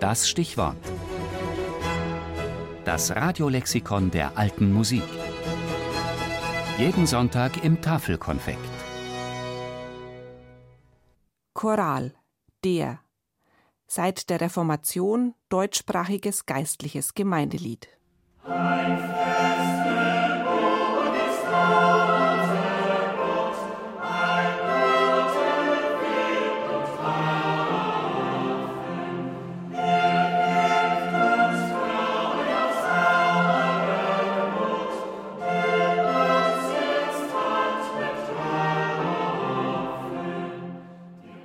Das Stichwort. Das Radiolexikon der alten Musik. Jeden Sonntag im Tafelkonfekt. Choral, der. Seit der Reformation deutschsprachiges geistliches Gemeindelied. Ein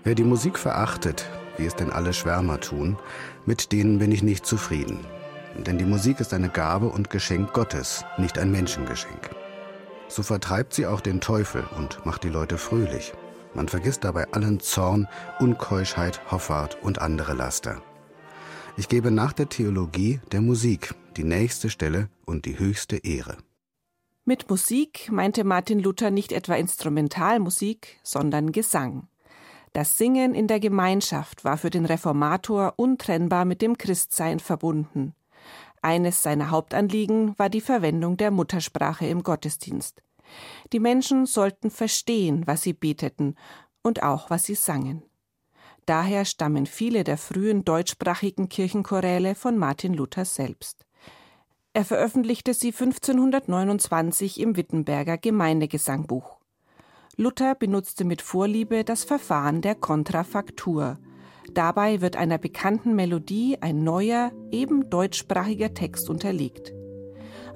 Wer die Musik verachtet, wie es denn alle Schwärmer tun, mit denen bin ich nicht zufrieden. Denn die Musik ist eine Gabe und Geschenk Gottes, nicht ein Menschengeschenk. So vertreibt sie auch den Teufel und macht die Leute fröhlich. Man vergisst dabei allen Zorn, Unkeuschheit, Hoffart und andere Laster. Ich gebe nach der Theologie der Musik die nächste Stelle und die höchste Ehre. Mit Musik meinte Martin Luther nicht etwa Instrumentalmusik, sondern Gesang. Das Singen in der Gemeinschaft war für den Reformator untrennbar mit dem Christsein verbunden. Eines seiner Hauptanliegen war die Verwendung der Muttersprache im Gottesdienst. Die Menschen sollten verstehen, was sie beteten und auch was sie sangen. Daher stammen viele der frühen deutschsprachigen Kirchenchoräle von Martin Luther selbst. Er veröffentlichte sie 1529 im Wittenberger Gemeindegesangbuch. Luther benutzte mit Vorliebe das Verfahren der Kontrafaktur. Dabei wird einer bekannten Melodie ein neuer, eben deutschsprachiger Text unterlegt.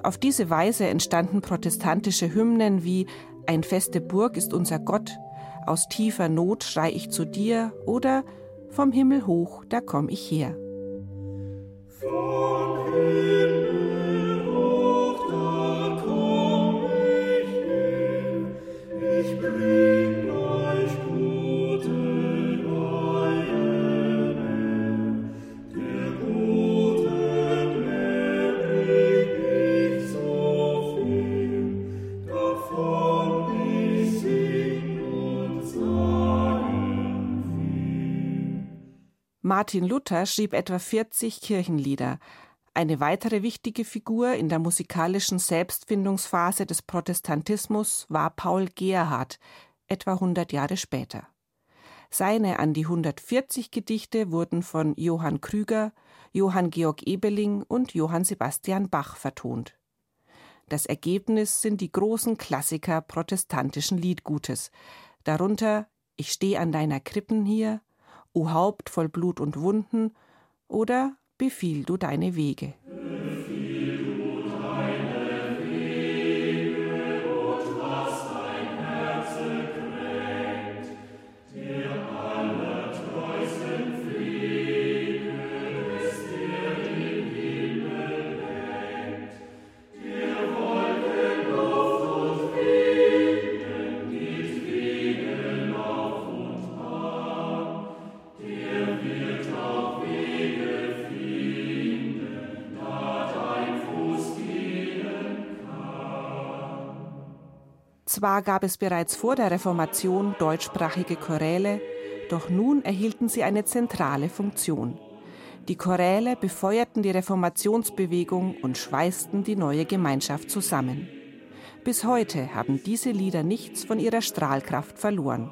Auf diese Weise entstanden protestantische Hymnen wie Ein feste Burg ist unser Gott, Aus tiefer Not schrei ich zu dir oder Vom Himmel hoch, da komm ich her. Vom Martin Luther schrieb etwa 40 Kirchenlieder. Eine weitere wichtige Figur in der musikalischen Selbstfindungsphase des Protestantismus war Paul Gerhardt, etwa 100 Jahre später. Seine an die 140 Gedichte wurden von Johann Krüger, Johann Georg Ebeling und Johann Sebastian Bach vertont. Das Ergebnis sind die großen Klassiker protestantischen Liedgutes, darunter Ich steh an deiner Krippen hier, O Haupt voll Blut und Wunden, oder Befiehl du deine Wege. Zwar gab es bereits vor der Reformation deutschsprachige Choräle, doch nun erhielten sie eine zentrale Funktion. Die Choräle befeuerten die Reformationsbewegung und schweißten die neue Gemeinschaft zusammen. Bis heute haben diese Lieder nichts von ihrer Strahlkraft verloren.